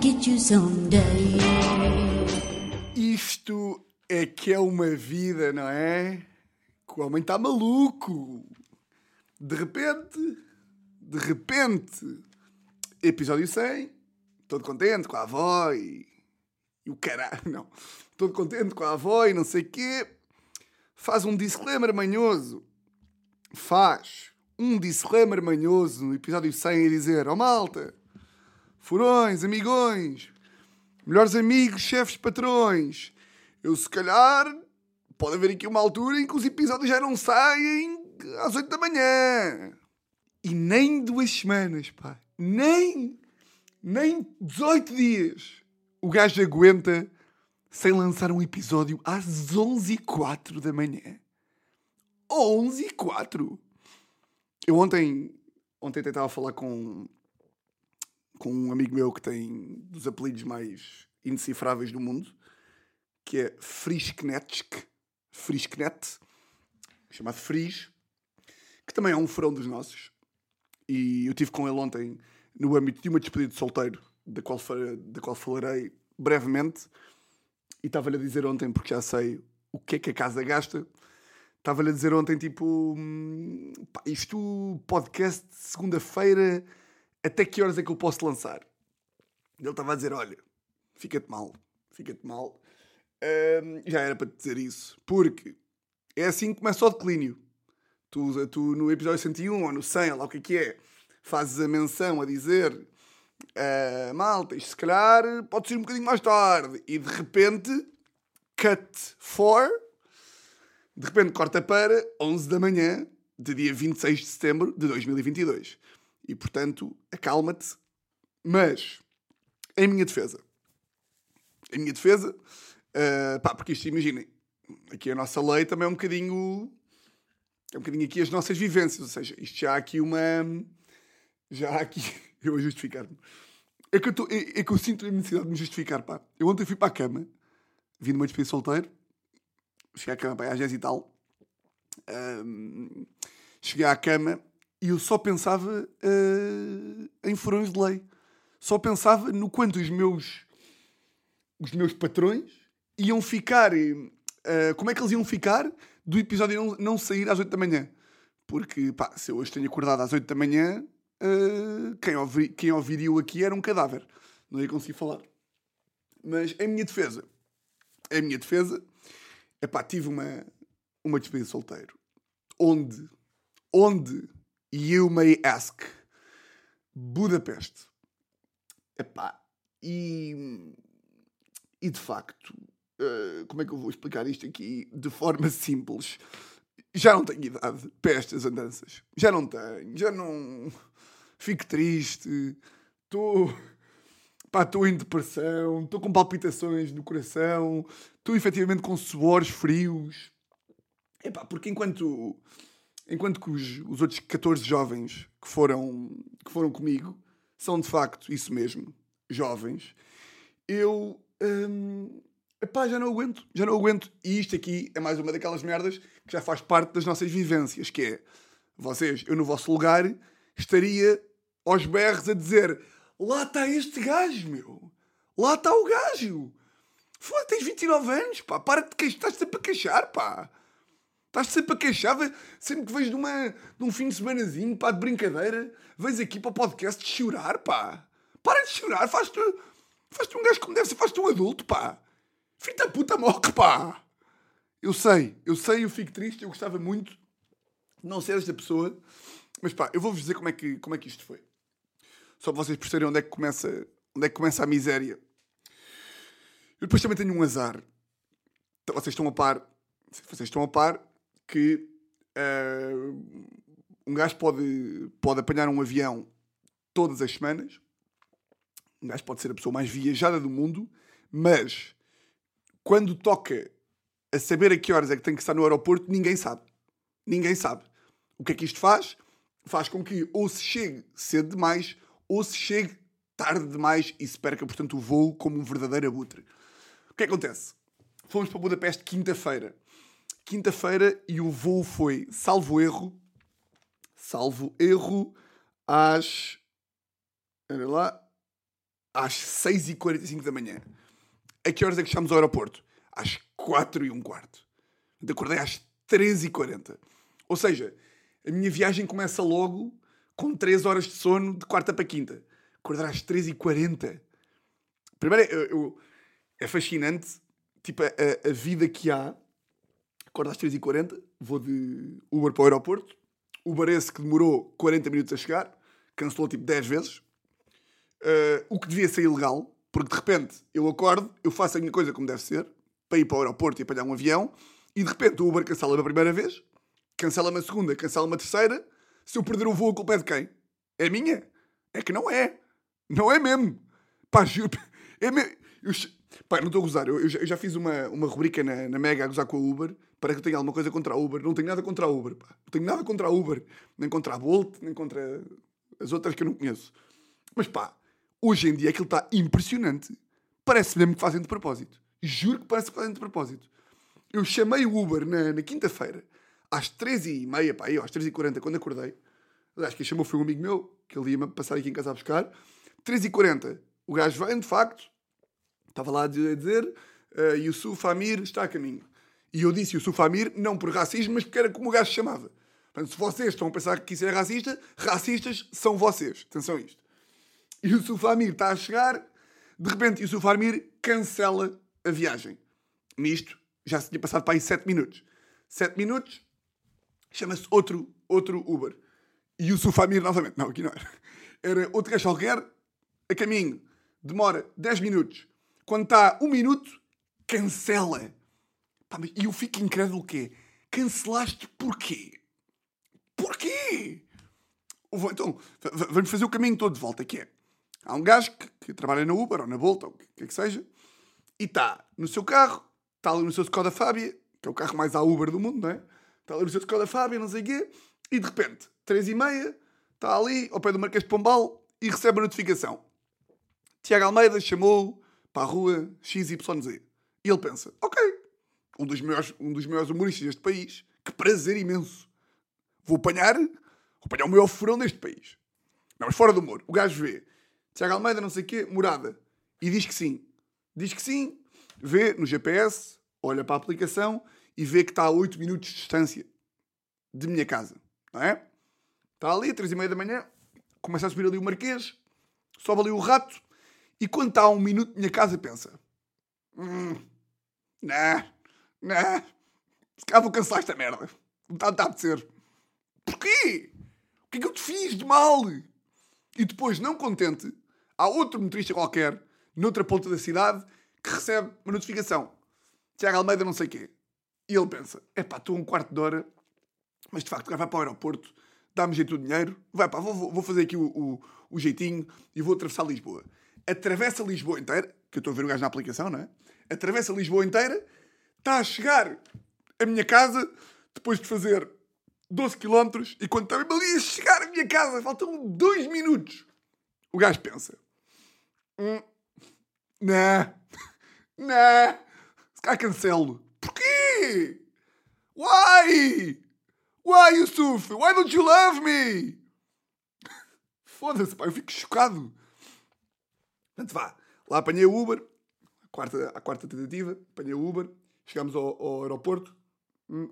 get you someday. Isto é que é uma vida, não é? Que o homem está maluco. De repente, de repente, episódio 100, todo contente com a avó e, e o caralho, não. Todo contente com a avó e não sei quê. Faz um disclaimer manhoso. Faz um disclaimer manhoso no episódio 100 a dizer: oh, malta, furões, amigões, melhores amigos, chefes, patrões. Eu se calhar pode haver aqui uma altura em que os episódios já não saem às 8 da manhã. E nem duas semanas, pá. Nem, nem 18 dias o gajo aguenta sem lançar um episódio às 11h04 da manhã. 11h04! Eu ontem, ontem tentava falar com, com um amigo meu que tem dos apelidos mais indecifráveis do mundo, que é Frisknetsk, Frisknet, chamado Fris, que também é um furão dos nossos. E eu tive com ele ontem no âmbito de uma despedida de solteiro, da qual, da qual falarei brevemente. E estava-lhe a dizer ontem, porque já sei o que é que a casa gasta, estava-lhe a dizer ontem, tipo, hum, pá, isto, podcast segunda-feira, até que horas é que eu posso lançar? Ele estava a dizer, olha, fica-te mal, fica-te mal. Um, já era para te dizer isso, porque é assim que começa o declínio. Tu, tu no episódio 101 ou no 100, lá o que é que é, fazes a menção a dizer uh, malta, isto se calhar pode ser um bocadinho mais tarde, e de repente, cut for, de repente corta para 11 da manhã de dia 26 de setembro de 2022. E portanto, acalma-te, mas em minha defesa, em minha defesa, uh, pá, porque isto, imaginem, aqui a nossa lei também é um bocadinho é um bocadinho aqui as nossas vivências, ou seja, isto já há aqui uma. Já há aqui. Eu a justificar-me. É que eu, tô, é, é, que eu sinto a necessidade de me justificar, pá. Eu ontem fui para a cama, vim de uma despedida solteiro, cheguei à cama, pá, às 10 e tal. Um, cheguei à cama e eu só pensava uh, em furões de lei. Só pensava no quanto os meus, os meus patrões iam ficar. Uh, como é que eles iam ficar do episódio não, não sair às 8 da manhã. Porque, pá, se eu hoje tenho acordado às 8 da manhã, uh, quem, ouvi, quem ouviria aqui era um cadáver. Não ia conseguir falar. Mas em minha defesa, em minha defesa, é pá, tive uma, uma despedida de solteiro. Onde, onde, you may ask, Budapeste. Epá, e, e de facto, eh, como é que eu vou explicar isto aqui de forma simples? Já não tenho idade para estas andanças. Já não tenho, já não. Fico triste, estou. Pá, estou em depressão, estou com palpitações no coração, estou efetivamente com suores frios. Epá, porque enquanto, enquanto que os, os outros 14 jovens que foram, que foram comigo são de facto isso mesmo, jovens, eu. Hum, Epá, já não aguento, já não aguento. E isto aqui é mais uma daquelas merdas que já faz parte das nossas vivências, que é, vocês, eu no vosso lugar, estaria aos berros a dizer lá está este gajo, meu. Lá está o gajo. Foda, tens 29 anos, pá. Para de queixar, estás sempre a queixar, pá. Estás sempre a queixar, sempre que vejo de, uma, de um fim de semanazinho, pá, de brincadeira, vens aqui para o podcast chorar, pá. Para de chorar, faz-te faz um gajo como deve ser, faz-te um adulto, pá. Filho da puta morre, pá! Eu sei, eu sei, eu fico triste, eu gostava muito de não ser esta pessoa, mas pá, eu vou-vos dizer como é, que, como é que isto foi. Só para vocês perceberem onde é que começa, onde é que começa a miséria. Eu depois também tenho um azar. Vocês estão a par, vocês estão a par que uh, um gajo pode, pode apanhar um avião todas as semanas. Um gajo pode ser a pessoa mais viajada do mundo, mas quando toca a saber a que horas é que tem que estar no aeroporto, ninguém sabe. Ninguém sabe. O que é que isto faz? Faz com que ou se chegue cedo demais ou se chegue tarde demais e se perca, portanto, o voo como um verdadeiro abutre. O que, é acontece? Fomos para Budapeste quinta-feira. Quinta-feira e o voo foi, salvo erro, salvo erro, às. Olha lá. às 6h45 da manhã. A que horas é que chegámos ao aeroporto? Às 4 e um quarto. Acordei às 13h40. Ou seja, a minha viagem começa logo com 3 horas de sono de quarta para quinta. Acordar às 3h40. Primeiro, eu, eu- é fascinante tipo, a, a vida que há. Acordo às 3h40, vou de Uber para o aeroporto. Uber esse que demorou 40 minutos a chegar, cancelou tipo 10 vezes. Uh, o que devia ser ilegal, porque de repente eu acordo, eu faço a minha coisa como deve ser, para ir para o aeroporto e apanhar um avião, e de repente o Uber cancela a primeira vez, cancela-me a segunda, cancela-me a terceira. Se eu perder o voo, a culpa é de quem? É minha? É que não é. Não é mesmo. Pá, juro. É mesmo. Eu, pá, não estou a gozar. Eu, eu já, eu já fiz uma, uma rubrica na, na Mega a gozar com a Uber para que eu tenha alguma coisa contra a Uber. Não tenho nada contra a Uber. Pá. Não tenho nada contra a Uber. Nem contra a Bolt, nem contra as outras que eu não conheço. Mas pá, hoje em dia aquilo está impressionante. Parece mesmo que fazem de propósito. Juro que parece que fazem de propósito. Eu chamei o Uber na, na quinta-feira, às 13h30, pá, aí, às 13h40, quando acordei. Que quem chamou foi um amigo meu, que ele ia-me passar aqui em casa a buscar. 13h40, o gajo vem, de facto, estava lá a dizer, uh, Yusuf Amir está a caminho. E eu disse Yusuf Amir, não por racismo, mas porque era como o gajo chamava. Portanto, se vocês estão a pensar que isso é racista, racistas são vocês. Atenção a isto. Yusuf Amir está a chegar, de repente Yusuf Amir cancela a viagem. Nisto, já se tinha passado para aí 7 minutos. 7 minutos, chama-se outro, outro Uber. E Yusuf Amir novamente. Não, aqui não era. Era outro gajo qualquer, a caminho. Demora 10 minutos. Quando está 1 minuto, cancela. Pá, mas eu fico incrédulo que é. Cancelaste porquê? Porquê? Então, vamos fazer o caminho todo de volta, que é... Há um gajo que, que trabalha na Uber ou na Bolt, ou o que quer que seja, e está no seu carro, está ali no seu Skoda Fábia, que é o carro mais à Uber do mundo, não é? Está ali no seu Skoda Fábia, não sei o quê, e de repente, três e meia, está ali ao pé do Marquês de Pombal e recebe a notificação. Tiago Almeida chamou para a rua XYZ. E ele pensa, ok, um dos maiores, um dos maiores humoristas deste país, que prazer imenso. Vou apanhar, vou apanhar o maior furão deste país. Não, mas fora do humor. O gajo vê Tiago Almeida, não sei o quê, morada. E diz que sim. Diz que sim, vê no GPS, olha para a aplicação e vê que está a 8 minutos de distância de minha casa. Não é? Está ali, três e meia da manhã, começa a subir ali o Marquês, sobe ali o rato e quando está a um minuto de minha casa pensa hum, não, não, se calhar vou cancelar esta merda. Não está a apetecer. Porquê? O que é que eu te fiz de mal? E depois, não contente, há outro motorista qualquer, noutra ponta da cidade, que recebe uma notificação. Tiago Almeida não sei quê. E ele pensa, epá, estou a um quarto de hora, mas de facto gajo vai para o aeroporto, dá-me jeito do dinheiro, vai pá, vou- vou fazer aqui o, o, o jeitinho e vou atravessar Lisboa. Atravessa Lisboa inteira, que eu estou a ver o gajo na aplicação, não é? Atravessa Lisboa inteira, está a chegar à minha casa, depois de fazer 12 km, e quando mesmo ali a chegar à minha casa, faltam dois minutos. O gajo pensa, hum, não, não, se calhar cancelo. Porquê? Why? Why, Yusuf? Why don't you love me? Foda-se, pá, eu fico chocado. Portanto, vá. Lá apanhei o Uber, a quarta, a quarta tentativa, apanhei o Uber, chegámos ao, ao aeroporto. Hum.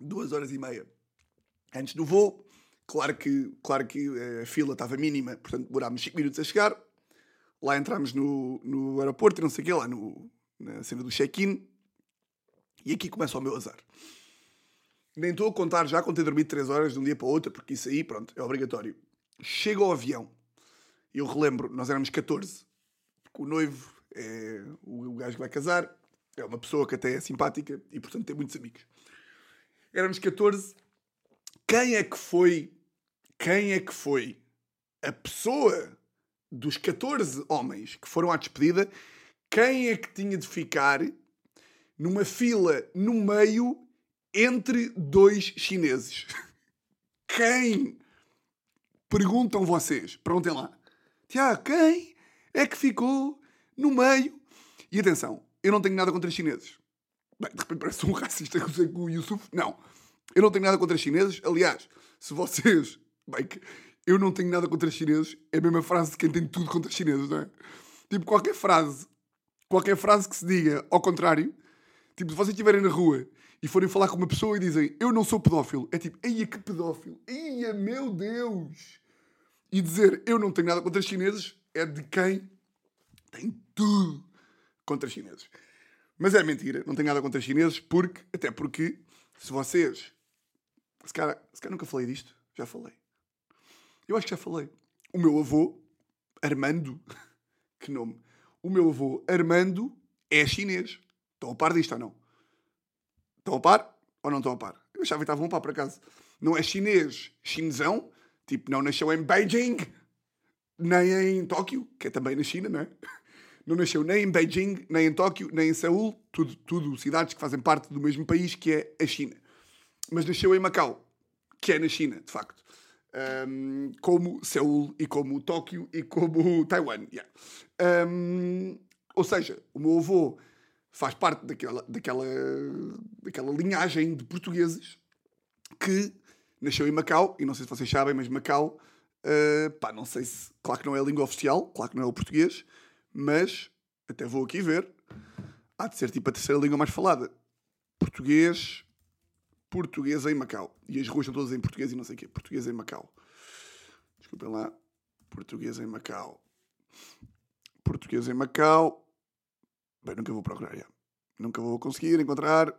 Duas horas e meia antes do voo. Claro que, claro que eh, a fila estava mínima, portanto demorámos 5 minutos a chegar. Lá entramos no, no aeroporto e não sei o quê, lá no, na cena do check-in. E aqui começa o meu azar. Nem estou a contar já quando ter dormido 3 horas de um dia para o outro, porque isso aí, pronto, é obrigatório. Chego ao avião. Eu relembro, nós éramos 14. Porque o noivo é o, gajo que vai casar. É uma pessoa que até é simpática e, portanto, tem muitos amigos. Éramos 14. Quem é que foi... Quem é que foi a pessoa dos 14 homens que foram à despedida, quem é que tinha de ficar numa fila no meio entre dois chineses? Quem? Perguntam vocês. Perguntem lá. Tiago, quem é que ficou no meio? E atenção, eu não tenho nada contra chineses. Bem, de repente parece um racista que eu com o Yusuf. Não. Eu não tenho nada contra chineses. Aliás, se vocês. Bem, eu não tenho nada contra os chineses, é a mesma frase de quem tem tudo contra os chineses, não é? Tipo, qualquer frase, qualquer frase que se diga ao contrário, tipo, se vocês estiverem na rua e forem falar com uma pessoa e dizem eu não sou pedófilo, é tipo, eia que pedófilo, eia meu Deus! E dizer eu não tenho nada contra os chineses é de quem tem tudo contra chineses. Mas é mentira, não tenho nada contra chineses, porque, até porque, se vocês. Se calhar, se calhar nunca falei disto, já falei. Eu acho que já falei. O meu avô, Armando, que nome? O meu avô, Armando, é chinês. Estão a par disto ou não? Estão a par ou não estão a par? Eu achava que estavam a par, por acaso. Não é chinês, chinesão, tipo, não nasceu em Beijing, nem em Tóquio, que é também na China, não é? Não nasceu nem em Beijing, nem em Tóquio, nem em Seul, tudo, tudo cidades que fazem parte do mesmo país, que é a China. Mas nasceu em Macau, que é na China, de facto. Um, como Seul e como Tóquio e como Taiwan. Yeah. Um, ou seja, o meu avô faz parte daquela, daquela, daquela linhagem de portugueses que nasceu em Macau, e não sei se vocês sabem, mas Macau, uh, pá, não sei se, claro que não é a língua oficial, claro que não é o português, mas até vou aqui ver, há de ser tipo a terceira língua mais falada. Português, português em Macau. E as ruas estão todas em português e não sei o quê. Português em Macau. Desculpem lá. Português em Macau. Português em Macau. Bem, nunca vou procurar, já. Nunca vou conseguir encontrar.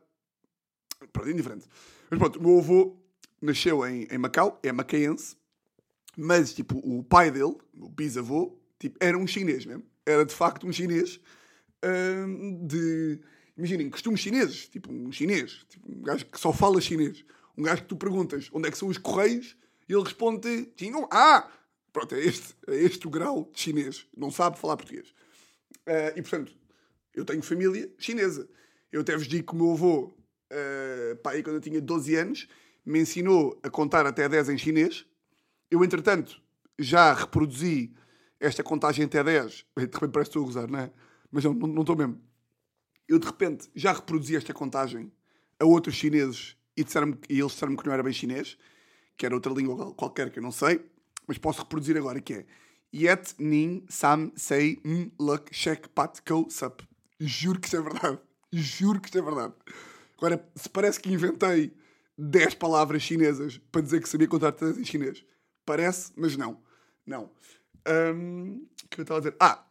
Pronto, indiferente. Mas pronto, o meu avô nasceu em, em Macau, é macaense, mas tipo, o pai dele, o bisavô, tipo, era um chinês mesmo era de facto um chinês hum, de. Imaginem, costumes chineses, tipo um chinês, tipo um gajo que só fala chinês. Um gajo que tu perguntas onde é que são os correios e ele responde: Ah! Pronto, é este, é este o grau de chinês. Não sabe falar português. Uh, e portanto, eu tenho família chinesa. Eu até vos digo que o meu avô, uh, pá, aí quando eu tinha 12 anos, me ensinou a contar até 10 em chinês. Eu, entretanto, já reproduzi esta contagem até 10, de repente parece que estou a gozar, não é? Mas não, não, não estou mesmo. Eu de repente já reproduzi esta contagem a outros chineses e, disseram e eles disseram-me que não era bem chinês, que era outra língua qualquer que eu não sei, mas posso reproduzir agora, que é Yet Nin Sam Sei M Luk Shek Pat Ko Sup. Juro que isto é verdade. Juro que isto é verdade. Agora, se parece que inventei 10 palavras chinesas para dizer que sabia contar todas em chinês. Parece, mas não. Não. Um, que eu estava a dizer? Ah,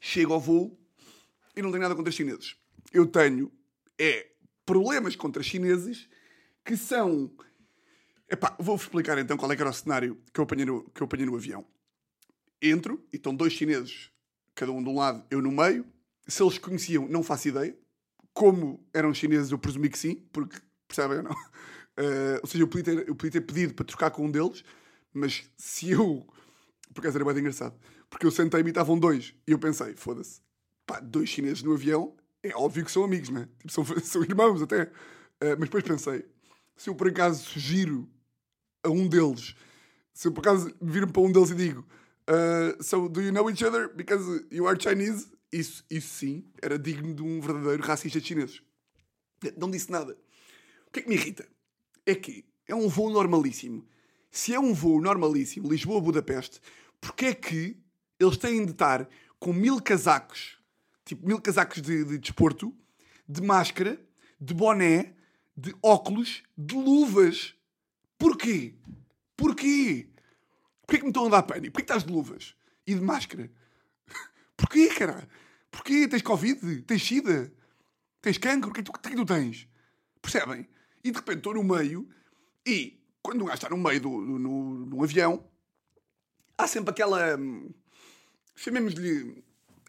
chego ao voo e não tenho nada contra chineses. Eu tenho é problemas contra chineses que são. Epá, vou-vos explicar então qual é que era o cenário que eu apanhei no, que eu apanhei no avião. Entro e estão dois chineses, cada um de um lado, eu no meio. Se eles conheciam, não faço ideia. Como eram chineses, eu presumi que sim, porque percebem ou não? Uh, ou seja, eu podia, ter, eu podia ter pedido para trocar com um deles, mas se eu por acaso era bem engraçado. Porque eu sentei-me e estavam dois. E eu pensei, foda-se, pá, dois chineses no avião, é óbvio que são amigos, né? Tipo, são, são irmãos até. Uh, mas depois pensei, se eu por acaso sugiro a um deles, se eu por acaso vir para um deles e digo, uh, so do you know each other because you are Chinese? Isso, isso sim era digno de um verdadeiro racista de chineses. Não disse nada. O que é que me irrita? É que é um voo normalíssimo se é um voo normalíssimo, Lisboa-Budapeste, porque é que eles têm de estar com mil casacos, tipo mil casacos de, de desporto, de máscara, de boné, de óculos, de luvas? Porquê? Porquê? Porquê que me estão a dar pânico? Porquê que estás de luvas? E de máscara? Porquê, cara? Porquê? Tens Covid? Tens SIDA? Tens cancro? O que, é que, tu, que, é que tu tens? Percebem? E de repente estou no meio e quando um gajo está no meio do, do, no, no avião, há sempre aquela. Hum, chamemos-lhe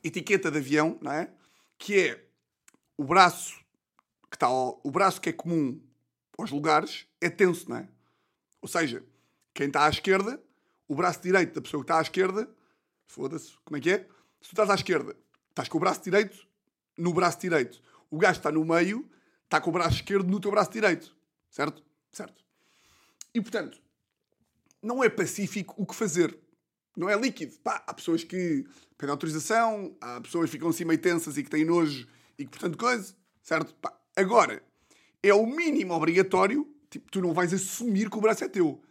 etiqueta de avião, não é? Que é o braço que está o braço que é comum aos lugares é tenso, não é? Ou seja, quem está à esquerda, o braço direito da pessoa que está à esquerda, foda-se, como é que é? Se tu estás à esquerda, estás com o braço direito no braço direito. O gajo está no meio, está com o braço esquerdo no teu braço direito. Certo? Certo. E portanto, não é pacífico o que fazer. Não é líquido. Pá, há pessoas que pedem autorização, há pessoas que ficam assim meio tensas e que têm nojo e que, portanto, coisa. Certo? Pá, agora, é o mínimo obrigatório. Tipo, tu não vais assumir que o braço é teu.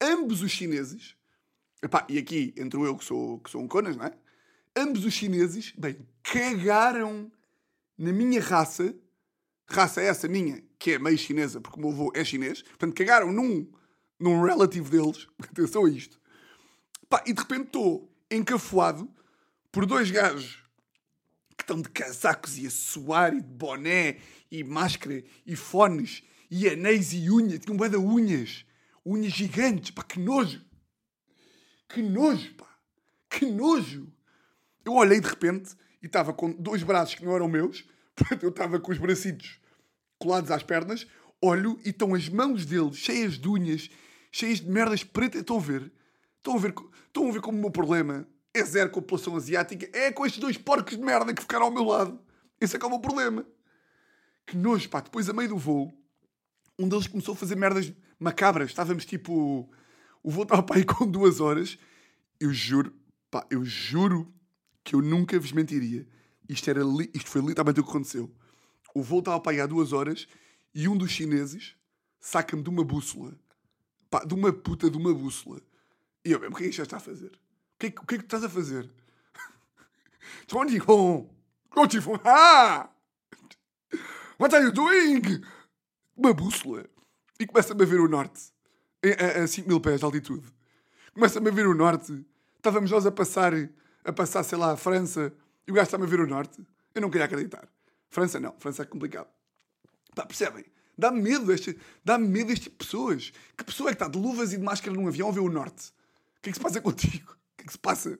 Ambos os chineses Epá, e aqui entro eu que sou, que sou um conas, não é? Ambos os chineses, bem, cagaram na minha raça, raça essa minha, que é meio chinesa, porque o meu avô é chinês, portanto, cagaram num, num relative deles, atenção a isto. Pá, e de repente estou encafuado por dois gajos que estão de casacos e a suar e de boné e máscara e fones e anéis e unhas, tinham um de unhas, unhas gigantes, pá, que nojo. Que nojo, pá. Que nojo. Eu olhei de repente e estava com dois braços que não eram meus, portanto eu estava com os bracitos colados às pernas, olho e estão as mãos dele cheias de unhas, cheias de merdas pretas. Estão a ver? Estão a ver, estão a ver como o meu problema é zero com a população asiática? É com estes dois porcos de merda que ficaram ao meu lado. Esse é que é o meu problema. Que nojo, pá. Depois, a meio do voo, um deles começou a fazer merdas macabras. Estávamos tipo o voo estava para aí com duas horas. Eu juro, pá, eu juro que eu nunca vos mentiria. Isto, era li... Isto foi literalmente o que aconteceu. O voo estava para aí há duas horas e um dos chineses saca-me de uma bússola. Pá, de uma puta de uma bússola. E eu, o que é que já está a fazer? O que é, o que, é que tu estás a fazer? Ah! What are you doing? Uma bússola. E começa-me a ver o norte a, 5 mil pés de altitude. Começa-me a ver o norte. Estávamos nós a passar, a passar, sei lá, a França e o gajo está-me a ver o norte. Eu não queria acreditar. França não, França é complicado. Pá, percebem? Dá-me medo, este, dá-me medo este tipo de pessoas. Que pessoa é que está de luvas e de máscara num avião a ver o norte? Que é que se passa contigo? O que é que se passa?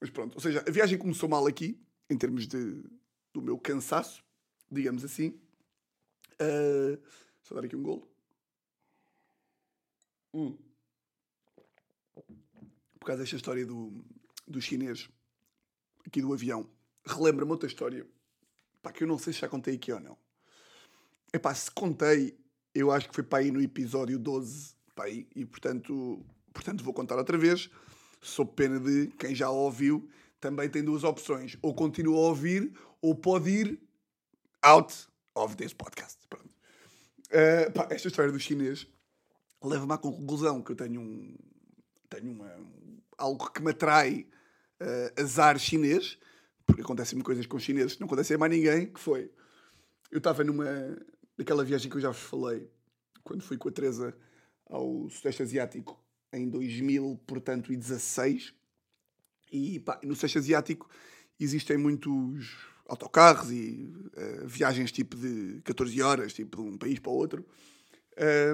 Mas pronto, ou seja, a viagem começou mal aqui, em termos de, do meu cansaço, digamos assim. Uh, só dar aqui um golo. Hum. Por causa desta história do, do chinês, aqui do avião, relembra-me outra história, pá, que eu não sei se já contei aqui ou não. É pá, se contei, eu acho que foi para aí no episódio 12, pá, e portanto, portanto vou contar outra vez, sob pena de quem já ouviu, também tem duas opções, ou continua a ouvir, ou pode ir out of this podcast. Uh, pá, esta história do chinês leva-me à conclusão que eu tenho um. tenho uma, algo que me atrai uh, azar chinês, porque acontecem-me coisas com chineses que não acontecem a mais ninguém, que foi. Eu estava numa. naquela viagem que eu já vos falei, quando fui com a Teresa ao Sudeste Asiático em 2000, portanto, e 16. Pá, no Sudeste Asiático existem muitos autocarros e uh, viagens tipo de 14 horas, tipo de um país para o outro.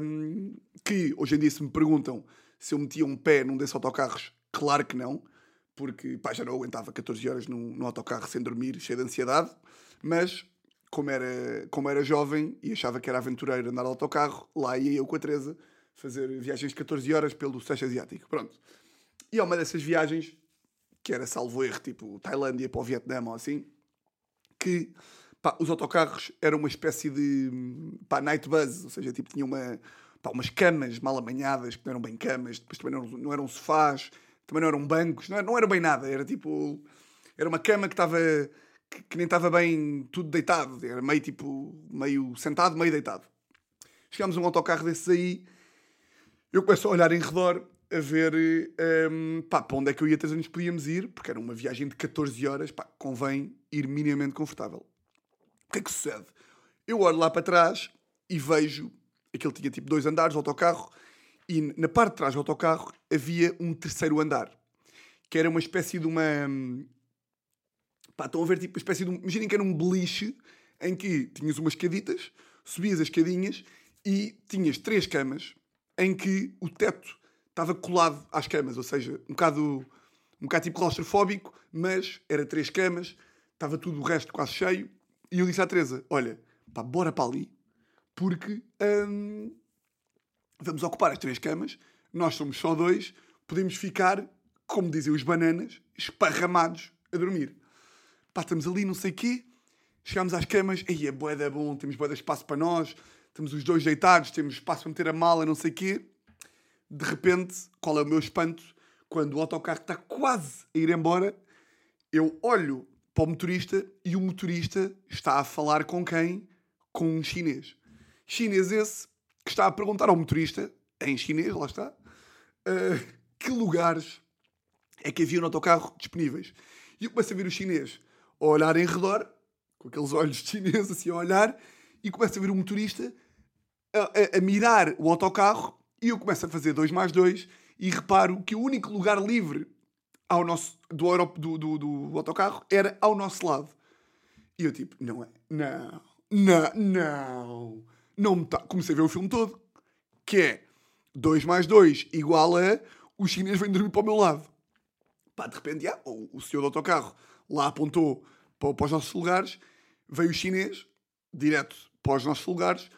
Um, que hoje em dia, se me perguntam se eu metia um pé num desses autocarros, claro que não, porque pá, já não aguentava 14 horas num, num autocarro sem dormir, cheio de ansiedade, mas como era, como era jovem e achava que era aventureiro andar de autocarro, lá ia eu com a Teresa fazer viagens de 14 horas pelo Sudeste Asiático. Pronto. E é uma dessas viagens, que era salvo erro, tipo Tailândia para o Vietnã ou assim, que pá, os autocarros eram uma espécie de pá, night bus, ou seja, tipo, tinha uma, pá, umas camas mal amanhadas, que não eram bem camas, depois também não, não eram sofás, também não eram bancos, não era, não era bem nada, era tipo. Era uma cama que estava. Que, que, nem estava bem tudo deitado, era meio tipo. meio sentado, meio deitado. Chegámos a um autocarro desses aí, eu começo a olhar em redor a ver um, pá, para onde é que eu ia três anos podíamos ir, porque era uma viagem de 14 horas, pá, convém ir minimamente confortável. O que é que sucede? Eu olho lá para trás e vejo aquele tinha tipo dois andares, autocarro, e na parte de trás do autocarro havia um terceiro andar, que era uma espécie de uma. Pá, estão a ver tipo uma espécie de um. Imaginem que era um beliche em que tinhas umas escaditas, subias as escadinhas e tinhas três camas em que o teto estava colado às camas, ou seja, um bocado, um bocado tipo claustrofóbico, mas era três camas, estava tudo o resto quase cheio. E eu disse à Teresa: Olha, pá, bora para ali, porque hum, vamos ocupar as três camas, nós somos só dois, podemos ficar, como dizem os bananas, esparramados a dormir. Pá, estamos ali, não sei o quê, chegamos às camas, aí é boeda bom, temos boeda espaço para nós, estamos os dois deitados, temos espaço para meter a mala, não sei o quê. De repente, qual é o meu espanto? Quando o autocarro está quase a ir embora, eu olho para o motorista e o motorista está a falar com quem? com um chinês. Chinês esse que está a perguntar ao motorista, em chinês, lá está, uh, que lugares é que havia no autocarro disponíveis. E eu começo a ver o chinês a olhar em redor, com aqueles olhos chineses assim a olhar, e começo a ver o motorista a, a, a mirar o autocarro, e eu começo a fazer dois mais dois, e reparo que o único lugar livre ao nosso, do, do, do, do autocarro era ao nosso lado. E eu tipo, não é, não, não, não, não me tá. Comecei a ver o filme todo, que é 2 mais 2 igual a o chinês vem dormir para o meu lado. Pá, de repente, já, o, o senhor do autocarro lá apontou para, para os nossos lugares, veio o chinês, direto para os nossos lugares.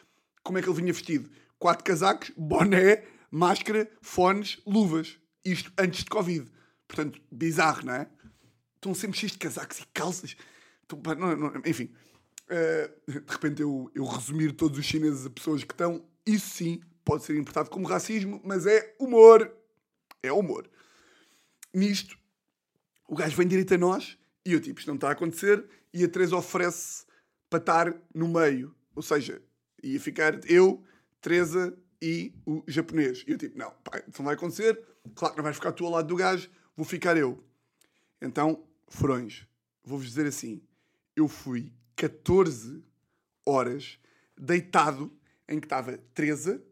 Como é que ele vinha vestido? Quatro casacos, boné, máscara, fones, luvas. Isto antes de Covid. Portanto, bizarro, não é? Estão sempre cheios de casacos e calças. Estão, não, não, enfim. Uh, de repente eu, eu resumir todos os chineses a pessoas que estão, isso sim pode ser interpretado como racismo, mas é humor. É humor. Nisto, o gajo vem direito a nós e eu tipo, isto não está a acontecer e a Teresa oferece para estar no meio. Ou seja, ia ficar eu, Teresa e o japonês. E eu tipo, não, pá, isso não vai acontecer. Claro que não vais ficar tu ao lado do gajo, vou ficar eu. Então, furões, vou-vos dizer assim, eu fui 14 horas deitado em que estava Teresa,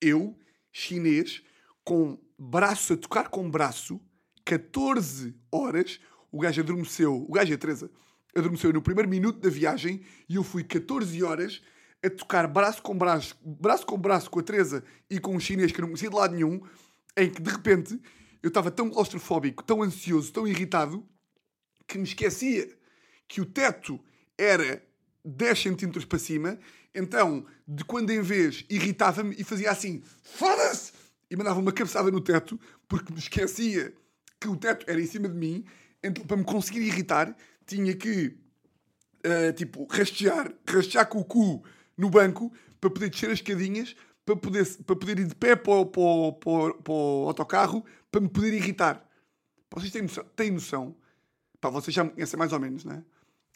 eu, chinês, com braço a tocar com braço, 14 horas, o gajo adormeceu, o gajo a Teresa, adormeceu no primeiro minuto da viagem e eu fui 14 horas a tocar braço com braço, braço com braço com a Teresa e com um chinês que não conhecia de lado nenhum, em que de repente eu estava tão claustrofóbico, tão ansioso, tão irritado, que me esquecia que o teto era 10 centímetros para cima, então, de quando em vez, irritava-me e fazia assim, foda-se! E mandava uma cabeçada no teto, porque me esquecia que o teto era em cima de mim, então para me conseguir irritar, tinha que, uh, tipo, rastejar, rastejar com o cu no banco, para poder descer as escadinhas, para poder, para poder ir de pé para o, para, para, para o autocarro, para me poder irritar. Vocês têm noção? Têm noção? Pá, vocês já me conhecem mais ou menos, não é?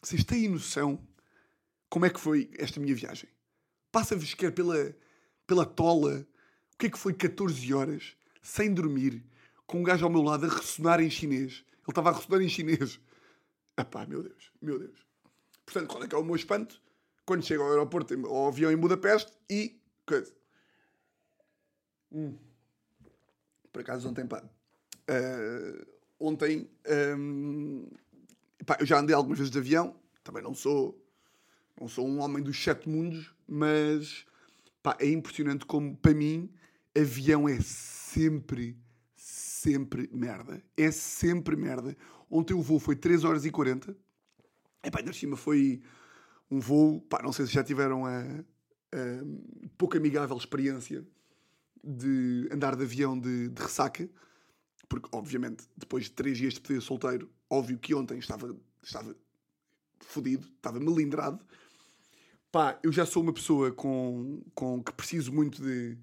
Vocês têm noção como é que foi esta minha viagem? Passa-vos quer pela, pela tola. O que é que foi 14 horas, sem dormir, com um gajo ao meu lado a ressonar em chinês. Ele estava a ressonar em chinês. Epá, meu Deus, meu Deus. Portanto, qual é que é o meu espanto? Quando chego ao aeroporto, ao avião em Budapeste e... Coisa. Hum. Por acaso, ontem, pá... Uh, ontem... Um, pá, eu já andei algumas vezes de avião. Também não sou não sou um homem dos sete mundos, mas pá, é impressionante como, para mim, avião é sempre, sempre merda. É sempre merda. Ontem o voo foi 3 horas e 40. E pá, ainda por cima foi um voo, pá, não sei se já tiveram a, a pouco amigável experiência de andar de avião de, de ressaca, porque obviamente depois de três dias de pedir solteiro, óbvio que ontem estava, estava fodido, estava melindrado, pá, eu já sou uma pessoa com, com que preciso muito de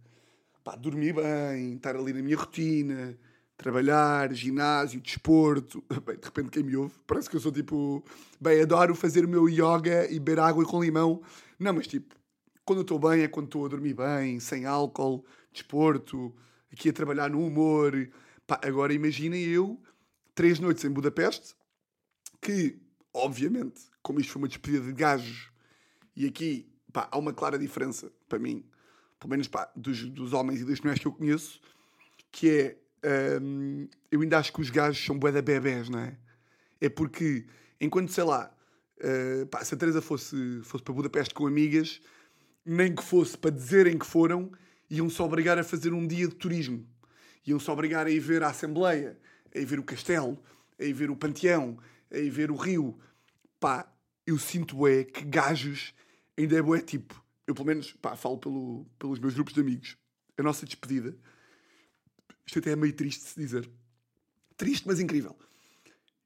pá, dormir bem, estar ali na minha rotina, trabalhar, ginásio, desporto. Bem, de repente quem me ouve, parece que eu sou tipo, bem, adoro fazer o meu yoga e beber água com limão. Não, mas tipo, quando estou bem é quando estou a dormir bem, sem álcool, desporto, aqui a trabalhar no humor. Pá, agora imaginem eu, três noites em Budapeste, que, obviamente, como isto foi uma despedida de gajos e aqui, pá, há uma clara diferença, para mim, pelo menos pá, dos, dos homens e das mulheres que eu conheço, que é, hum, eu ainda acho que os gajos são bué da bebés, não é? É porque, enquanto, sei lá, uh, pá, se a Teresa fosse, fosse para Budapeste com amigas, nem que fosse para dizerem que foram, iam só obrigar a fazer um dia de turismo. Iam só obrigar a ir ver a Assembleia, a ir ver o Castelo, a ir ver o Panteão, a ir ver o Rio. Pá, eu sinto é que gajos ainda é bué tipo. Eu, pelo menos, pá, falo pelo, pelos meus grupos de amigos. A nossa despedida. Isto até é meio triste de se dizer. Triste, mas incrível.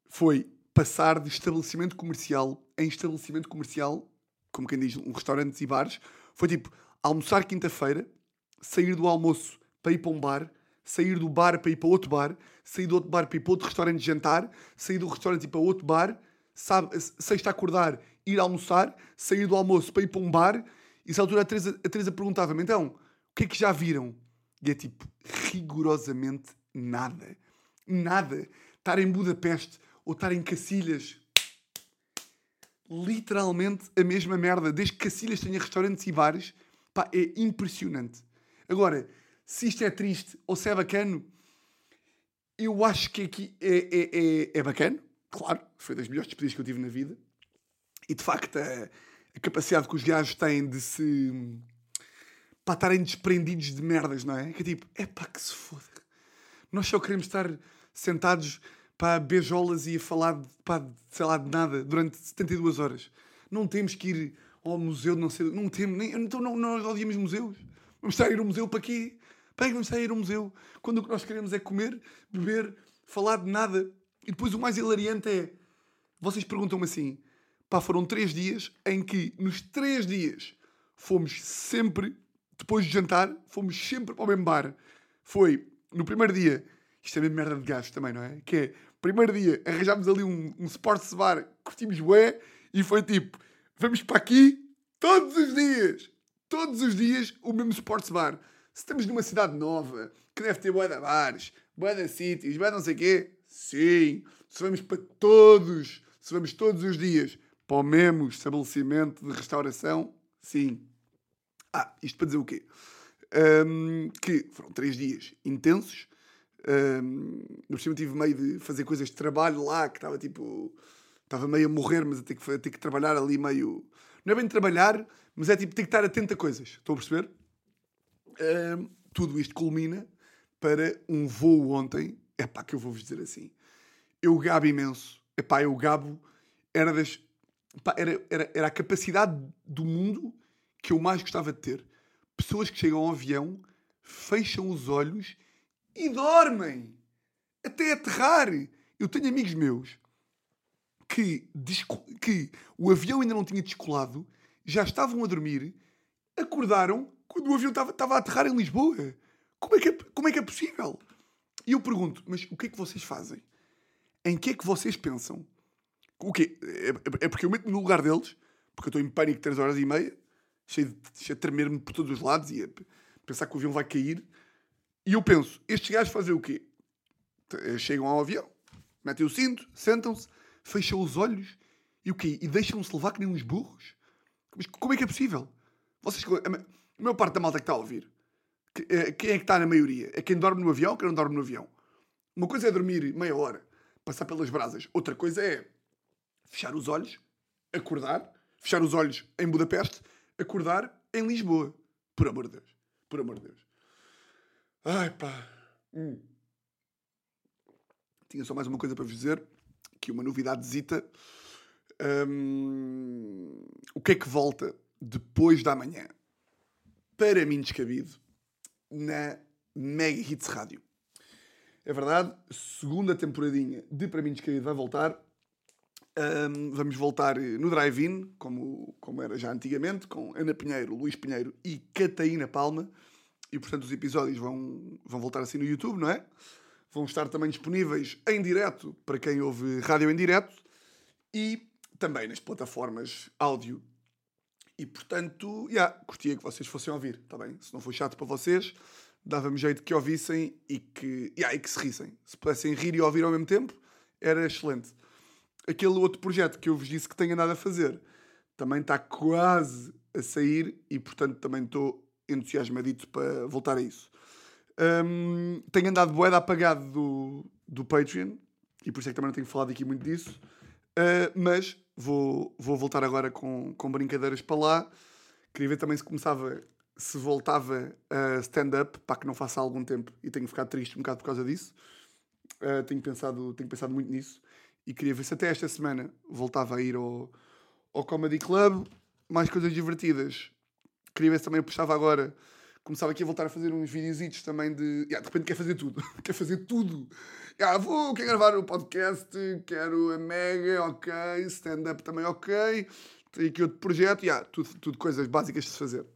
Foi passar de estabelecimento comercial em estabelecimento comercial, como quem diz, um restaurantes e bares. Foi tipo almoçar quinta-feira, sair do almoço para ir para um bar, sair do bar para ir para outro bar, sair do outro bar para ir para outro restaurante jantar, sair do restaurante e ir para outro bar, sabe, sexta acordar, ir almoçar, sair do almoço para ir para um bar, e essa altura a Teresa, a Teresa perguntava-me, então, o que é que já viram? E é tipo, rigorosamente nada. Nada. Estar em Budapeste ou estar em Cacilhas. Literalmente a mesma merda. Desde que Cacilhas tenha restaurantes e bares, pá, é impressionante. Agora, se isto é triste ou se é bacano, eu acho que aqui é, é, é, é bacana. Claro, foi das melhores despedidas que eu tive na vida. E de facto, a, a capacidade que os gajos têm de se. Para estarem desprendidos de merdas, não é? Que é tipo, é pá, que se foda. Nós só queremos estar sentados para beijolas e a falar, pá, sei lá, de nada durante 72 horas. Não temos que ir ao museu, não sei. Não temos. Nem, então não, nós odiamos museus. Vamos estar a ir ao museu para quê? Para que vamos estar a ir ao museu? Quando o que nós queremos é comer, beber, falar de nada. E depois o mais hilariante é. Vocês perguntam-me assim: pá, foram três dias em que, nos três dias, fomos sempre, depois de jantar, fomos sempre para o mesmo bar. Foi, no primeiro dia, isto é mesmo merda de gajos também, não é? Que é, primeiro dia, arranjámos ali um, um sports bar, curtimos bué, e foi tipo, vamos para aqui todos os dias. Todos os dias, o mesmo sports bar. Se estamos numa cidade nova, que deve ter bué de bares, bué de sítios, bué de não sei quê, sim. Se vamos para todos, se vamos todos os dias para o mesmo estabelecimento de restauração, sim. Ah, isto para dizer o quê? Um, que foram três dias intensos. Um, no cima tive meio de fazer coisas de trabalho lá, que estava tipo. Estava meio a morrer, mas a ter que, a ter que trabalhar ali meio. Não é bem trabalhar, mas é tipo ter que estar atento a coisas. Estão a perceber? Um, tudo isto culmina para um voo ontem. É pá, que eu vou-vos dizer assim. Eu gabo imenso. É pá, eu gabo. Era das pá, era, era, era a capacidade do mundo que eu mais gostava de ter. Pessoas que chegam ao avião, fecham os olhos e dormem. Até aterrar. Eu tenho amigos meus que, que o avião ainda não tinha descolado, já estavam a dormir, acordaram quando o avião estava, a aterrar em Lisboa. Como é, que é, como é que é possível? E eu pergunto, mas o que é que vocês fazem? Em que é que vocês pensam? O quê? É, é, é porque eu meto-me no lugar deles, porque eu estou em pânico 3 horas e meia, cheio de, cheio de tremer-me por todos os lados e a pensar que o avião vai cair. E eu penso, estes gajos fazem o quê? Eh, chegam ao avião, metem o cinto, sentam-se, fecham os olhos e o quê? E deixam-se levar que nem uns burros? Mas como é que é possível? Vocês, a maior parte da malta que está a ouvir, eh, quem é que está na maioria? É quem dorme no avião ou quem não dorme no avião? Uma coisa é dormir meia hora, passar pelas brasas. Outra coisa é fechar os olhos, acordar, fechar os olhos em Budapeste, acordar em Lisboa. Por amor de Deus. Por amor de Deus. Ai pá. Hum. Tinha só mais uma coisa para vos dizer. Que uma novidade zita. Um, o que é que volta depois da manhã? Para mim descabido. Na Mega Hits Rádio. É verdade, segunda temporadinha de Para mim descabido vai voltar. Um, vamos voltar no drive-in, como, como era já antigamente, com Ana Pinheiro, Luís Pinheiro e Cataína Palma. E portanto os episódios vão, vão voltar assim no YouTube, não é? Vão estar também disponíveis em direto para quem ouve rádio em direto e também nas plataformas áudio. E portanto, já, yeah, curtia que vocês fossem ouvir, está bem? Se não for chato para vocês, dava-me jeito que ouvissem e que, yeah, e que se rissem. Se pudessem rir e ouvir ao mesmo tempo, era excelente aquele outro projeto que eu vos disse que tenho andado a fazer também está quase a sair e, portanto, também estou entusiasmadito para voltar a isso. Um, tenho andado boeda apagado do, do Patreon e por isso é que também não tenho falado aqui muito disso. Uh, mas vou, vou voltar agora com, com brincadeiras para lá. Queria ver também se começava, se voltava a stand-up, para que não faça há algum tempo e tenho ficado triste um bocado por causa disso. Uh, tenho, pensado, tenho pensado muito nisso e queria ver se até esta semana voltava a ir ao, ao Comedy Club, mais coisas divertidas. Queria ver se também puxava agora, começava aqui a voltar a fazer uns videozitos também de. Yeah, de repente quer fazer tudo, quer fazer tudo. Yeah, vou, quero gravar o podcast, quero a Mega, ok, stand-up também, ok. Tenho aqui outro projeto, yeah, tudo, tudo coisas básicas de se fazer.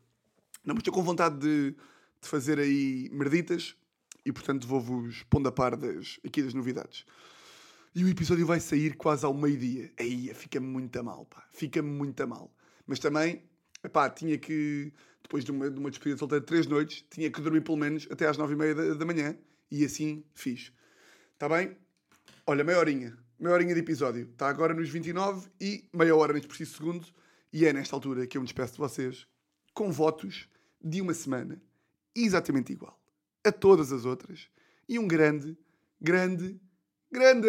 Não, mas estou com vontade de, de fazer aí merditas e portanto vou-vos pondo a par das, aqui das novidades. E o episódio vai sair quase ao meio-dia. Aí fica-me muito a mal, pá. Fica-me muito a mal. Mas também, pá, tinha que, depois de uma, de uma despedida de solteiro de três noites, tinha que dormir pelo menos até às nove e meia da, da manhã. E assim fiz. Está bem? Olha, meia horinha. Meia horinha de episódio. Está agora nos 29 e meia hora neste preciso segundo. E é nesta altura que eu me despeço de vocês com votos de uma semana exatamente igual a todas as outras. E um grande, grande, grande,